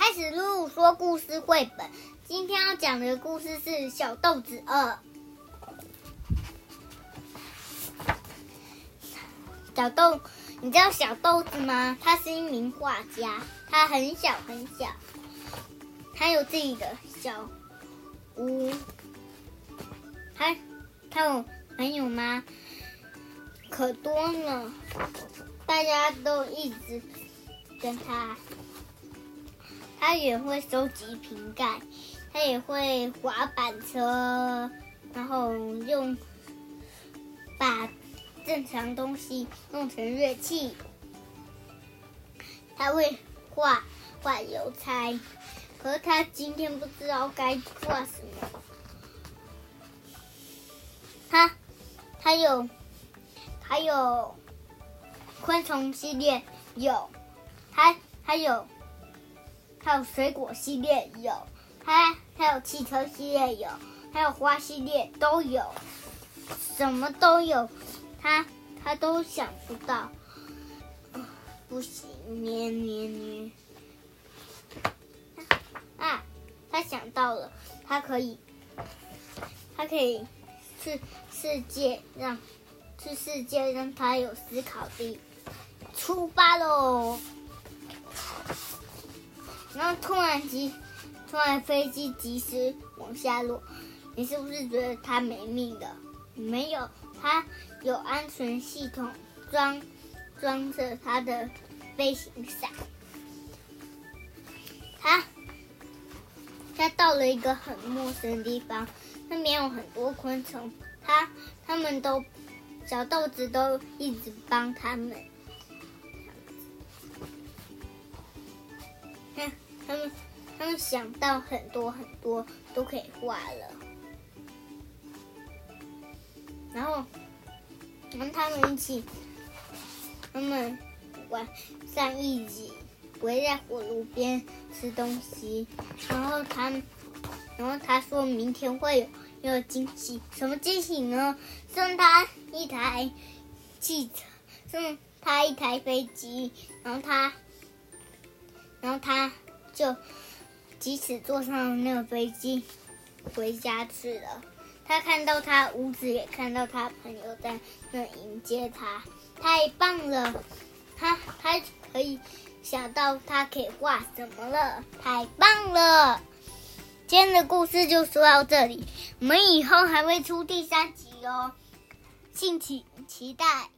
开始录说故事绘本。今天要讲的故事是《小豆子二》。小豆，你知道小豆子吗？他是一名画家，他很小很小，他有自己的小屋。他他有朋友吗？可多了，大家都一直跟他。他也会收集瓶盖，他也会滑板车，然后用把正常东西弄成乐器。他会画画邮差，可是他今天不知道该画什么。他他有他有昆虫系列有，他他有。还有水果系列有，还还有汽车系列有，还有花系列都有，什么都有，他他都想不到，不行，捏捏捏，啊，他想到了，他可以，他可以去世界让去世界让他有思考力，出发喽！然后突然机，突然飞机及时往下落，你是不是觉得他没命的？没有，他有安全系统装装着他的飞行伞。他他到了一个很陌生的地方，那边有很多昆虫，他他们都小豆子都一直帮他们。他们他们想到很多很多都可以画了，然后跟他们一起，他们晚上一起围在火炉边吃东西，然后他然后他说明天会有有惊喜，什么惊喜呢？送他一台汽车，送他一台飞机，然后他，然后他。就即使坐上那个飞机回家去了，他看到他屋子，也看到他朋友在那迎接他，太棒了！他他可以想到他可以画什么了，太棒了！今天的故事就说到这里，我们以后还会出第三集哦，敬请期待。